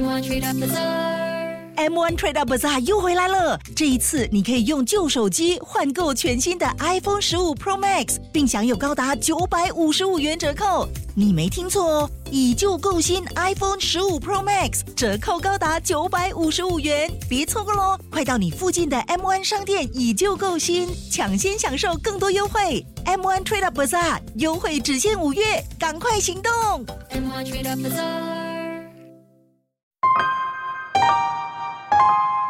M1 Trade Up Bazaar. M1 Trade Up Bazaar 又回来了，这一次你可以用旧手机换购全新的 iPhone 十五 Pro Max，并享有高达九百五十五元折扣。你没听错哦，以旧购新 iPhone 十五 Pro Max 折扣高达九百五十五元，别错过喽！快到你附近的 M1 商店以旧购新，抢先享受更多优惠。M1 Trade Up Bazaar 优惠只限五月，赶快行动！M1 Trade Up Bazaar.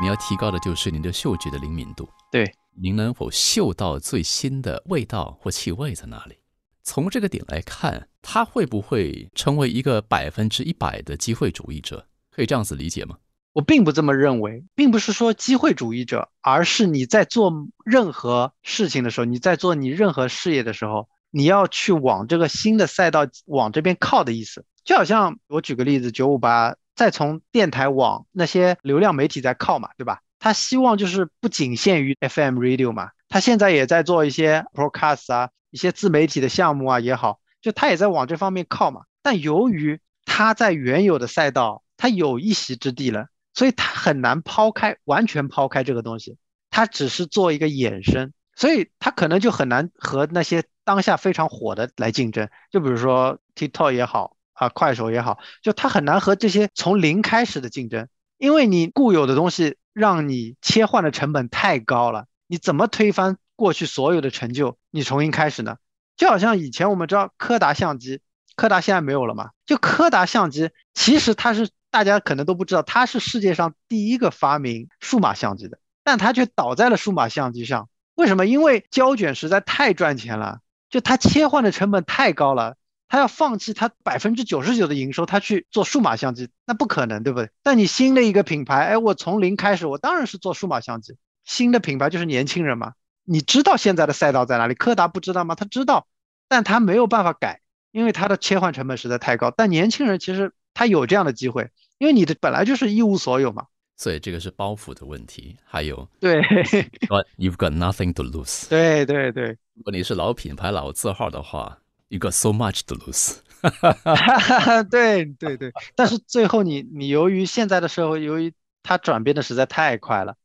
你要提高的就是您的嗅觉的灵敏度。对，您能否嗅到最新的味道或气味在哪里？从这个点来看，他会不会成为一个百分之一百的机会主义者？可以这样子理解吗？我并不这么认为，并不是说机会主义者，而是你在做任何事情的时候，你在做你任何事业的时候，你要去往这个新的赛道往这边靠的意思。就好像我举个例子，九五八再从电台往那些流量媒体在靠嘛，对吧？他希望就是不仅限于 FM radio 嘛，他现在也在做一些 broadcast 啊，一些自媒体的项目啊也好，就他也在往这方面靠嘛。但由于他在原有的赛道，他有一席之地了。所以他很难抛开，完全抛开这个东西，他只是做一个衍生，所以他可能就很难和那些当下非常火的来竞争。就比如说 TikTok 也好啊，快手也好，就它很难和这些从零开始的竞争，因为你固有的东西让你切换的成本太高了，你怎么推翻过去所有的成就，你重新开始呢？就好像以前我们知道柯达相机，柯达现在没有了嘛？就柯达相机，其实它是。大家可能都不知道，它是世界上第一个发明数码相机的，但它却倒在了数码相机上。为什么？因为胶卷实在太赚钱了，就它切换的成本太高了，他要放弃他百分之九十九的营收，他去做数码相机，那不可能，对不对？但你新的一个品牌，哎，我从零开始，我当然是做数码相机。新的品牌就是年轻人嘛，你知道现在的赛道在哪里？柯达不知道吗？他知道，但他没有办法改，因为他的切换成本实在太高。但年轻人其实他有这样的机会。因为你的本来就是一无所有嘛，所以这个是包袱的问题。还有，对，But you've got nothing to lose。对对对，如果你是老品牌、老字号的话，you got so much to lose。对对对，但是最后你你由于现在的社会，由于它转变的实在太快了，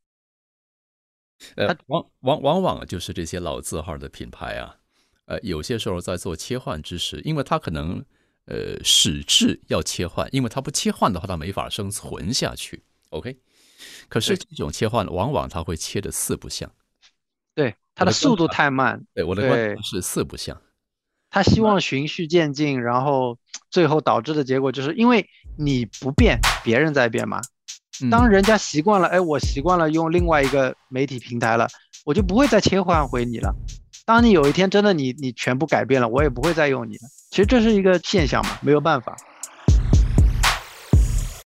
呃，往往往往就是这些老字号的品牌啊，呃，有些时候在做切换之时，因为它可能。呃，使质要切换，因为它不切换的话，它没法生存下去。OK，可是这种切换往往它会切的四不像，对它的速度太慢。对我的观点是四不像，他希望循序渐进，然后最后导致的结果就是因为你不变，别人在变嘛。当人家习惯了，哎，我习惯了用另外一个媒体平台了，我就不会再切换回你了。当你有一天真的你你全部改变了，我也不会再用你了。其实这是一个现象嘛，没有办法。